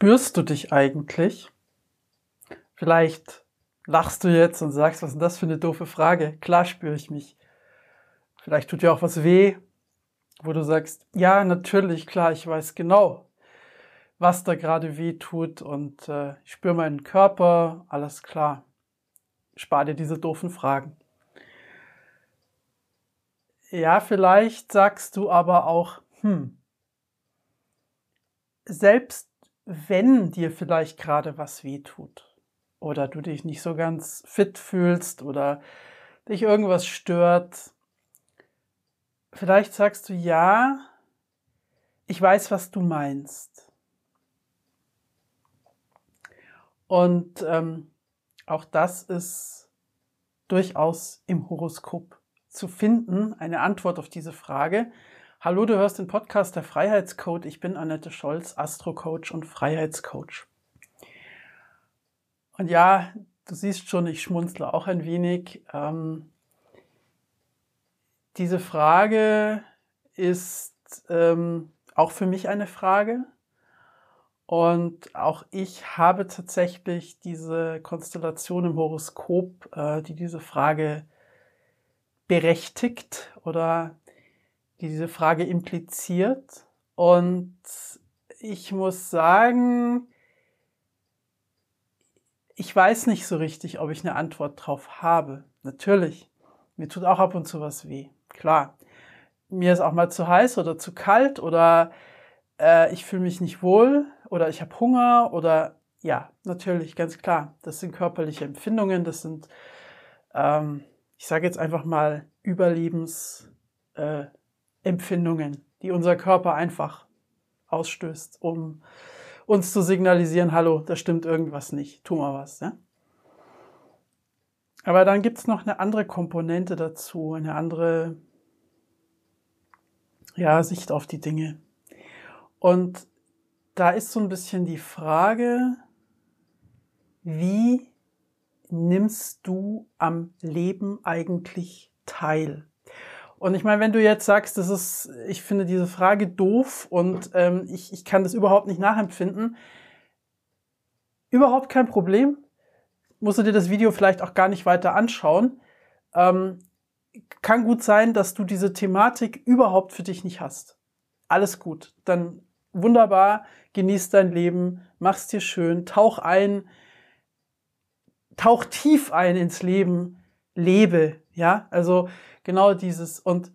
Spürst du dich eigentlich? Vielleicht lachst du jetzt und sagst, was ist das für eine doofe Frage? Klar spüre ich mich. Vielleicht tut dir auch was weh, wo du sagst, ja, natürlich, klar, ich weiß genau, was da gerade weh tut und äh, ich spüre meinen Körper, alles klar. Spar dir diese doofen Fragen. Ja, vielleicht sagst du aber auch, hm, selbst wenn dir vielleicht gerade was weh tut oder du dich nicht so ganz fit fühlst oder dich irgendwas stört, vielleicht sagst du ja, ich weiß, was du meinst. Und ähm, auch das ist durchaus im Horoskop zu finden, eine Antwort auf diese Frage. Hallo, du hörst den Podcast der Freiheitscode. Ich bin Annette Scholz, Astrocoach und Freiheitscoach. Und ja, du siehst schon, ich schmunzle auch ein wenig. Ähm, diese Frage ist ähm, auch für mich eine Frage. Und auch ich habe tatsächlich diese Konstellation im Horoskop, äh, die diese Frage berechtigt oder diese Frage impliziert. Und ich muss sagen, ich weiß nicht so richtig, ob ich eine Antwort drauf habe. Natürlich, mir tut auch ab und zu was weh. Klar, mir ist auch mal zu heiß oder zu kalt oder äh, ich fühle mich nicht wohl oder ich habe Hunger oder ja, natürlich, ganz klar. Das sind körperliche Empfindungen, das sind, ähm, ich sage jetzt einfach mal, Überlebens, äh, Empfindungen, die unser Körper einfach ausstößt, um uns zu signalisieren, hallo, da stimmt irgendwas nicht, tu mal was. Ja? Aber dann gibt es noch eine andere Komponente dazu, eine andere ja, Sicht auf die Dinge. Und da ist so ein bisschen die Frage, wie nimmst du am Leben eigentlich teil? Und ich meine, wenn du jetzt sagst, das ist, ich finde diese Frage doof und ähm, ich, ich kann das überhaupt nicht nachempfinden, überhaupt kein Problem. Musst du dir das Video vielleicht auch gar nicht weiter anschauen. Ähm, kann gut sein, dass du diese Thematik überhaupt für dich nicht hast. Alles gut. Dann wunderbar, genieß dein Leben, mach's dir schön, tauch ein, tauch tief ein ins Leben, lebe, ja, also genau dieses und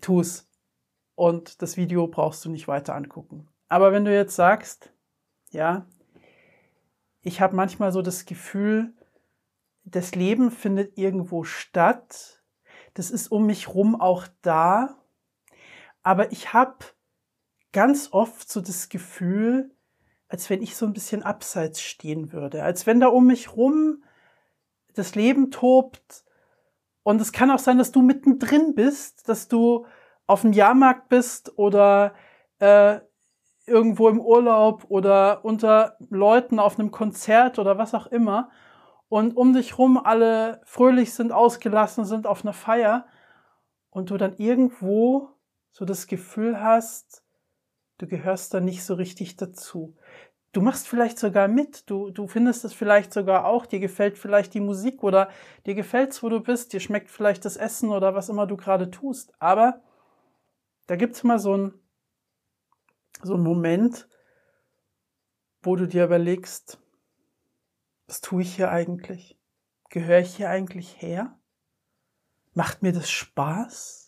tu's. Und das Video brauchst du nicht weiter angucken. Aber wenn du jetzt sagst, ja, ich habe manchmal so das Gefühl, das Leben findet irgendwo statt, das ist um mich rum auch da, aber ich habe ganz oft so das Gefühl, als wenn ich so ein bisschen abseits stehen würde, als wenn da um mich rum das Leben tobt. Und es kann auch sein, dass du mittendrin bist, dass du auf dem Jahrmarkt bist oder äh, irgendwo im Urlaub oder unter Leuten auf einem Konzert oder was auch immer. Und um dich rum alle fröhlich sind, ausgelassen sind auf einer Feier. Und du dann irgendwo so das Gefühl hast, du gehörst da nicht so richtig dazu. Du machst vielleicht sogar mit, du, du findest es vielleicht sogar auch, dir gefällt vielleicht die Musik oder dir gefällt's, wo du bist, dir schmeckt vielleicht das Essen oder was immer du gerade tust. Aber da gibt's mal so ein, so ein Moment, wo du dir überlegst, was tue ich hier eigentlich? Gehöre ich hier eigentlich her? Macht mir das Spaß?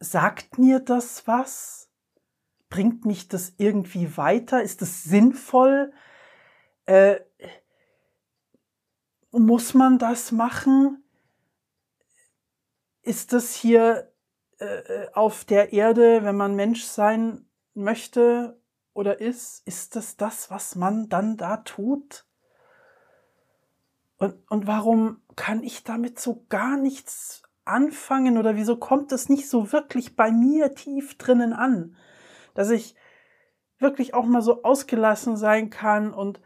sagt mir das was? Bringt mich das irgendwie weiter? Ist das sinnvoll? Äh, muss man das machen? Ist das hier äh, auf der Erde, wenn man Mensch sein möchte oder ist, ist das das, was man dann da tut? Und, und warum kann ich damit so gar nichts anfangen oder wieso kommt es nicht so wirklich bei mir tief drinnen an, dass ich wirklich auch mal so ausgelassen sein kann und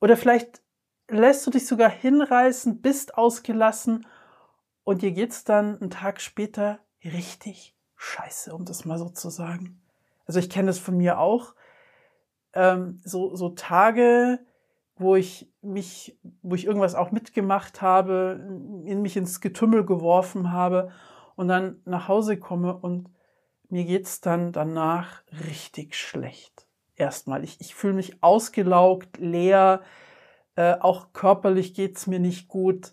oder vielleicht lässt du dich sogar hinreißen, bist ausgelassen und dir geht's dann einen Tag später richtig scheiße, um das mal so zu sagen. Also ich kenne es von mir auch. ähm, so, so Tage, wo ich mich, wo ich irgendwas auch mitgemacht habe, in mich ins Getümmel geworfen habe und dann nach Hause komme und mir geht's dann danach richtig schlecht. Erstmal. Ich, ich fühle mich ausgelaugt, leer, äh, auch körperlich geht's mir nicht gut.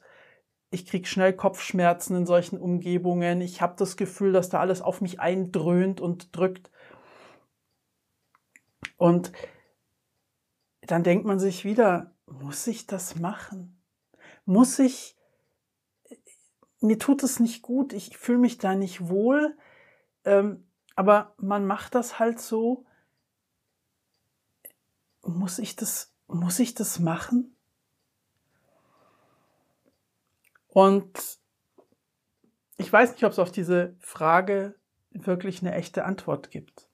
Ich krieg schnell Kopfschmerzen in solchen Umgebungen. Ich habe das Gefühl, dass da alles auf mich eindröhnt und drückt. Und dann denkt man sich wieder, muss ich das machen? Muss ich, mir tut es nicht gut, ich fühle mich da nicht wohl, ähm, aber man macht das halt so. Muss ich das, muss ich das machen? Und ich weiß nicht, ob es auf diese Frage wirklich eine echte Antwort gibt.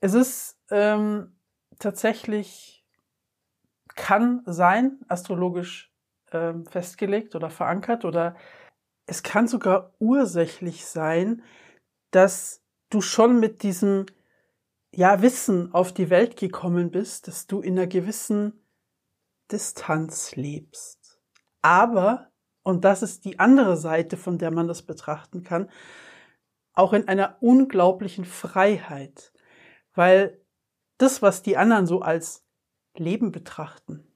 Es ist ähm, tatsächlich, kann sein, astrologisch ähm, festgelegt oder verankert oder es kann sogar ursächlich sein, dass du schon mit diesem ja, Wissen auf die Welt gekommen bist, dass du in einer gewissen Distanz lebst. Aber, und das ist die andere Seite, von der man das betrachten kann, auch in einer unglaublichen Freiheit. Weil das, was die anderen so als Leben betrachten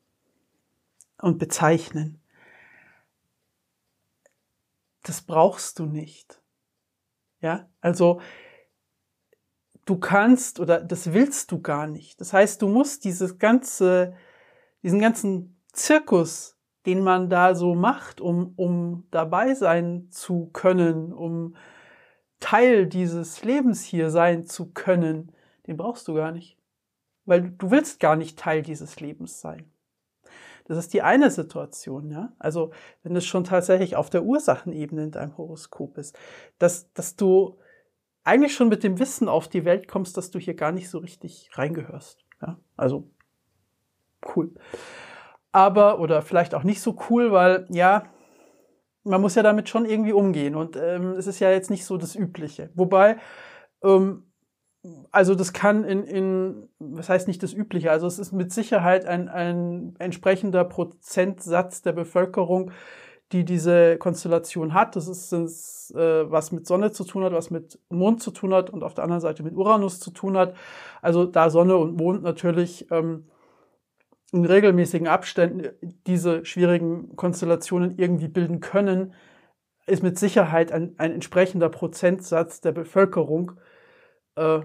und bezeichnen, das brauchst du nicht. Ja, also du kannst oder das willst du gar nicht. Das heißt, du musst dieses ganze, diesen ganzen Zirkus, den man da so macht, um, um dabei sein zu können, um Teil dieses Lebens hier sein zu können, den brauchst du gar nicht. Weil du willst gar nicht Teil dieses Lebens sein. Das ist die eine Situation, ja. Also, wenn es schon tatsächlich auf der Ursachenebene in deinem Horoskop ist, dass, dass du eigentlich schon mit dem Wissen auf die Welt kommst, dass du hier gar nicht so richtig reingehörst. Ja, also cool. Aber, oder vielleicht auch nicht so cool, weil ja, man muss ja damit schon irgendwie umgehen und ähm, es ist ja jetzt nicht so das Übliche. Wobei, ähm, also das kann in, in, was heißt nicht das Übliche, also es ist mit Sicherheit ein, ein entsprechender Prozentsatz der Bevölkerung, die diese Konstellation hat. Das ist, das, äh, was mit Sonne zu tun hat, was mit Mond zu tun hat und auf der anderen Seite mit Uranus zu tun hat. Also da Sonne und Mond natürlich ähm, in regelmäßigen Abständen diese schwierigen Konstellationen irgendwie bilden können, ist mit Sicherheit ein, ein entsprechender Prozentsatz der Bevölkerung, äh,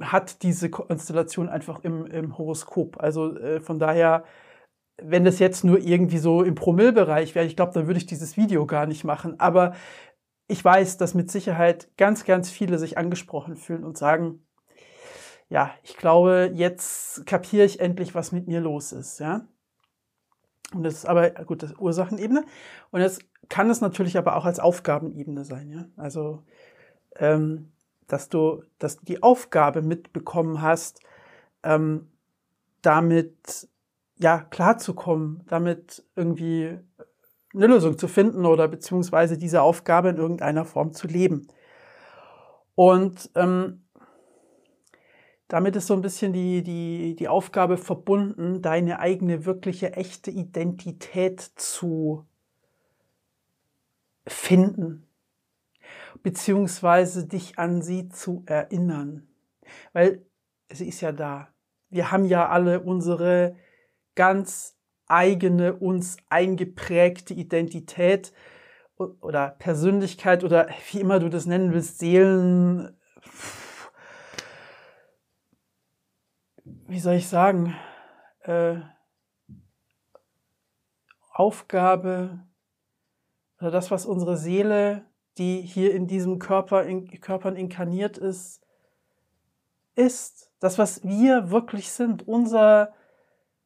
hat diese Konstellation einfach im, im Horoskop. Also äh, von daher, wenn das jetzt nur irgendwie so im Promillbereich wäre, ich glaube, dann würde ich dieses Video gar nicht machen. Aber ich weiß, dass mit Sicherheit ganz, ganz viele sich angesprochen fühlen und sagen, ja, ich glaube, jetzt kapiere ich endlich, was mit mir los ist, ja. Und das ist aber, gut, das Ursachenebene. Und jetzt kann es natürlich aber auch als Aufgabenebene sein, ja. Also, ähm, dass du, dass du die Aufgabe mitbekommen hast, ähm, damit ja klarzukommen, damit irgendwie eine Lösung zu finden oder beziehungsweise diese Aufgabe in irgendeiner Form zu leben. Und ähm, damit ist so ein bisschen die, die, die Aufgabe verbunden, deine eigene wirkliche echte Identität zu finden, beziehungsweise dich an sie zu erinnern. Weil sie ist ja da. Wir haben ja alle unsere ganz eigene, uns eingeprägte Identität oder Persönlichkeit oder wie immer du das nennen willst, Seelen, wie soll ich sagen, äh, Aufgabe oder das, was unsere Seele die hier in diesem Körper, in Körpern inkarniert ist, ist. Das, was wir wirklich sind, unser,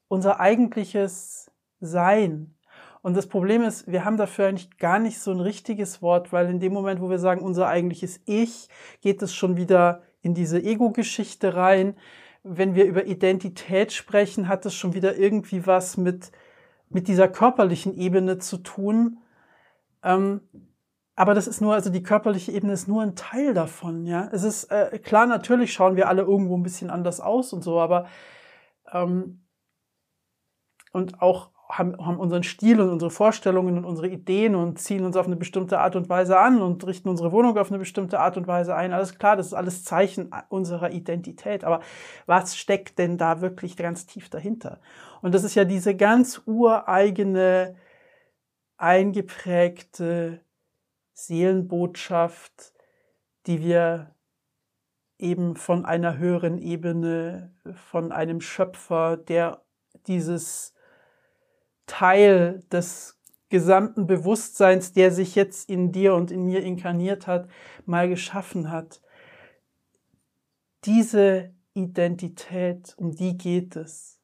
unser eigentliches Sein. Und das Problem ist, wir haben dafür eigentlich gar nicht so ein richtiges Wort, weil in dem Moment, wo wir sagen, unser eigentliches Ich, geht es schon wieder in diese Ego-Geschichte rein. Wenn wir über Identität sprechen, hat es schon wieder irgendwie was mit, mit dieser körperlichen Ebene zu tun. Ähm, aber das ist nur, also die körperliche Ebene ist nur ein Teil davon, ja. Es ist äh, klar, natürlich schauen wir alle irgendwo ein bisschen anders aus und so, aber ähm, und auch haben, haben unseren Stil und unsere Vorstellungen und unsere Ideen und ziehen uns auf eine bestimmte Art und Weise an und richten unsere Wohnung auf eine bestimmte Art und Weise ein. Alles klar, das ist alles Zeichen unserer Identität. Aber was steckt denn da wirklich ganz tief dahinter? Und das ist ja diese ganz ureigene, eingeprägte Seelenbotschaft, die wir eben von einer höheren Ebene, von einem Schöpfer, der dieses Teil des gesamten Bewusstseins, der sich jetzt in dir und in mir inkarniert hat, mal geschaffen hat. Diese Identität, um die geht es.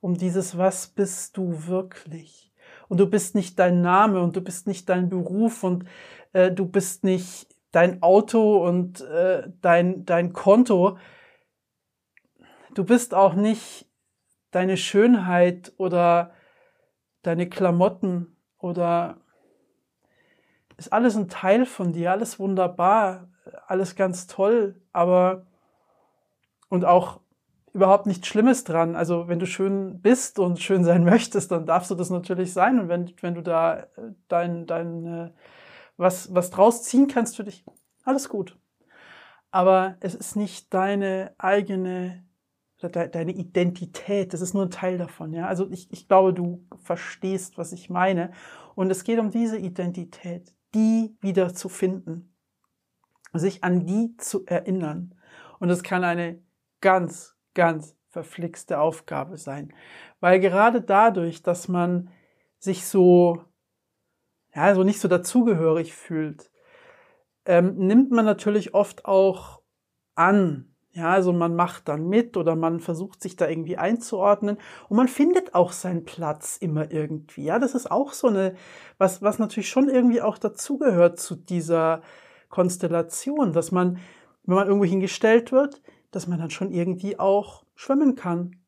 Um dieses, was bist du wirklich? Und du bist nicht dein Name und du bist nicht dein Beruf und äh, du bist nicht dein Auto und äh, dein, dein Konto. Du bist auch nicht deine Schönheit oder deine Klamotten oder ist alles ein Teil von dir, alles wunderbar, alles ganz toll, aber und auch überhaupt nichts Schlimmes dran. Also wenn du schön bist und schön sein möchtest, dann darfst du das natürlich sein. Und wenn, wenn du da äh, dein, dein was, was draus ziehen kannst für dich, alles gut. Aber es ist nicht deine eigene deine Identität, das ist nur ein Teil davon. Ja? Also ich, ich glaube, du verstehst, was ich meine. Und es geht um diese Identität, die wieder zu finden, sich an die zu erinnern. Und es kann eine ganz, ganz verflixte Aufgabe sein. Weil gerade dadurch, dass man sich so, ja, so nicht so dazugehörig fühlt, ähm, nimmt man natürlich oft auch an, ja, also man macht dann mit oder man versucht sich da irgendwie einzuordnen und man findet auch seinen Platz immer irgendwie. Ja, das ist auch so eine, was, was natürlich schon irgendwie auch dazugehört zu dieser Konstellation, dass man, wenn man irgendwo hingestellt wird, dass man dann schon irgendwie auch schwimmen kann.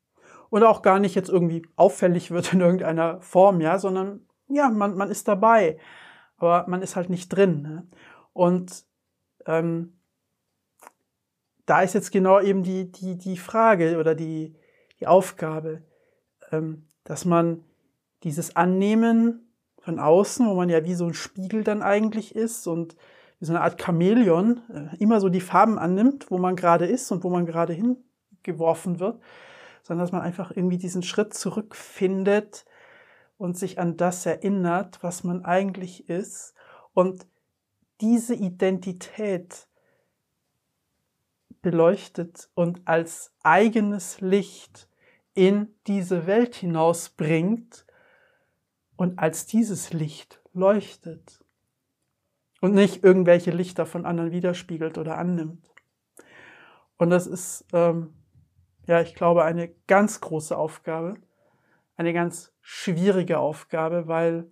Und auch gar nicht jetzt irgendwie auffällig wird in irgendeiner Form, ja, sondern ja, man, man ist dabei. Aber man ist halt nicht drin. Ne? Und ähm, da ist jetzt genau eben die, die, die Frage oder die, die Aufgabe, ähm, dass man dieses Annehmen von außen, wo man ja wie so ein Spiegel dann eigentlich ist und wie so eine Art Chamäleon äh, immer so die Farben annimmt, wo man gerade ist und wo man gerade hingeworfen wird, sondern dass man einfach irgendwie diesen Schritt zurückfindet und sich an das erinnert, was man eigentlich ist und diese Identität beleuchtet und als eigenes Licht in diese Welt hinausbringt und als dieses Licht leuchtet und nicht irgendwelche Lichter von anderen widerspiegelt oder annimmt. Und das ist, ähm, ja, ich glaube, eine ganz große Aufgabe, eine ganz schwierige Aufgabe, weil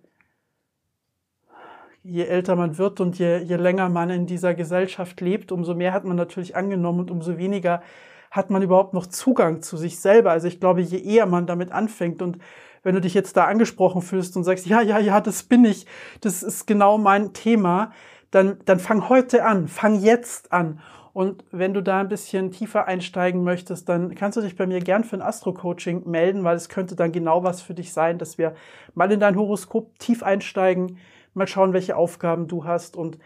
je älter man wird und je, je länger man in dieser Gesellschaft lebt, umso mehr hat man natürlich angenommen und umso weniger hat man überhaupt noch Zugang zu sich selber. Also ich glaube, je eher man damit anfängt und wenn du dich jetzt da angesprochen fühlst und sagst, ja, ja, ja, das bin ich, das ist genau mein Thema, dann, dann fang heute an, fang jetzt an. Und wenn du da ein bisschen tiefer einsteigen möchtest, dann kannst du dich bei mir gern für ein Astro-Coaching melden, weil es könnte dann genau was für dich sein, dass wir mal in dein Horoskop tief einsteigen, mal schauen, welche Aufgaben du hast und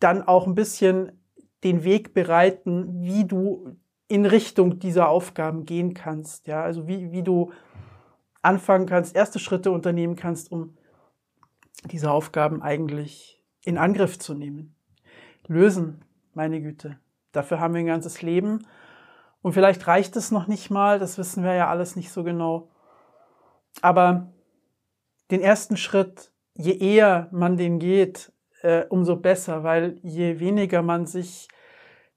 dann auch ein bisschen den Weg bereiten, wie du in Richtung dieser Aufgaben gehen kannst. Ja, also wie, wie du anfangen kannst, erste Schritte unternehmen kannst, um diese Aufgaben eigentlich in Angriff zu nehmen. Lösen, meine Güte. Dafür haben wir ein ganzes Leben. Und vielleicht reicht es noch nicht mal, das wissen wir ja alles nicht so genau. Aber den ersten Schritt je eher man den geht, äh, umso besser, weil je weniger man sich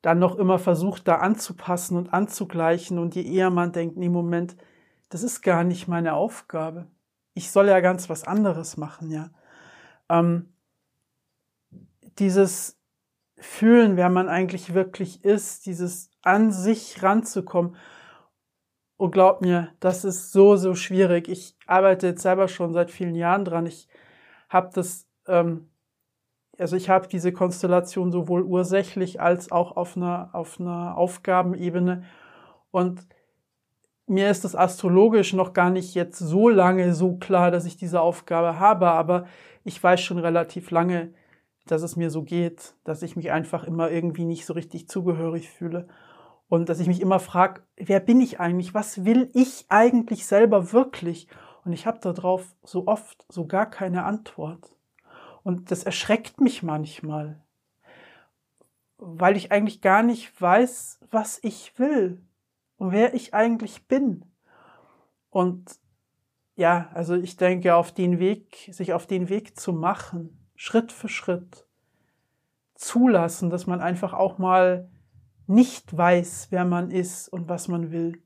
dann noch immer versucht, da anzupassen und anzugleichen und je eher man denkt, nee, Moment, das ist gar nicht meine Aufgabe. Ich soll ja ganz was anderes machen, ja. Ähm, dieses Fühlen, wer man eigentlich wirklich ist, dieses an sich ranzukommen. Und glaub mir, das ist so, so schwierig. Ich arbeite jetzt selber schon seit vielen Jahren dran. Ich habe das ähm, also ich habe diese Konstellation sowohl ursächlich als auch auf einer, auf einer Aufgabenebene. Und mir ist das astrologisch noch gar nicht jetzt so lange so klar, dass ich diese Aufgabe habe, aber ich weiß schon relativ lange, dass es mir so geht, dass ich mich einfach immer irgendwie nicht so richtig zugehörig fühle und dass ich mich immer frage, wer bin ich eigentlich? Was will ich eigentlich selber wirklich? Und ich habe darauf so oft so gar keine Antwort. Und das erschreckt mich manchmal, weil ich eigentlich gar nicht weiß, was ich will und wer ich eigentlich bin. Und ja, also ich denke, auf den Weg, sich auf den Weg zu machen, Schritt für Schritt, zulassen, dass man einfach auch mal nicht weiß, wer man ist und was man will.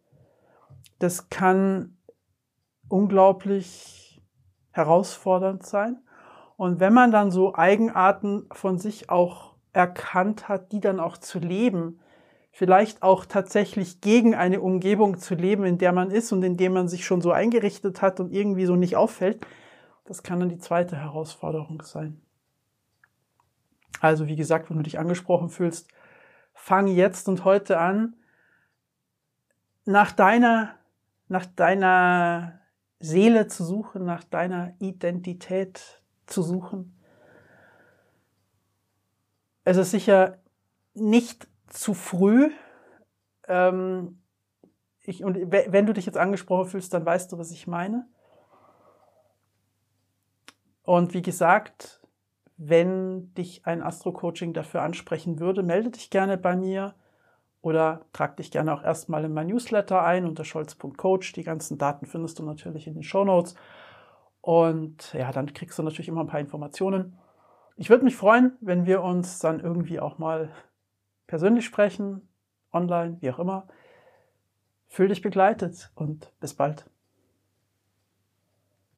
Das kann unglaublich herausfordernd sein. Und wenn man dann so Eigenarten von sich auch erkannt hat, die dann auch zu leben, vielleicht auch tatsächlich gegen eine Umgebung zu leben, in der man ist und in der man sich schon so eingerichtet hat und irgendwie so nicht auffällt, das kann dann die zweite Herausforderung sein. Also wie gesagt, wenn du dich angesprochen fühlst, fang jetzt und heute an, nach deiner, nach deiner Seele zu suchen, nach deiner Identität zu suchen. Es ist sicher nicht zu früh. Ähm, ich, und wenn du dich jetzt angesprochen fühlst, dann weißt du, was ich meine. Und wie gesagt, wenn dich ein Astro-Coaching dafür ansprechen würde, melde dich gerne bei mir oder trag dich gerne auch erstmal in mein Newsletter ein unter scholz.coach. Die ganzen Daten findest du natürlich in den Show Notes. Und ja, dann kriegst du natürlich immer ein paar Informationen. Ich würde mich freuen, wenn wir uns dann irgendwie auch mal persönlich sprechen, online, wie auch immer. Fühl dich begleitet und bis bald.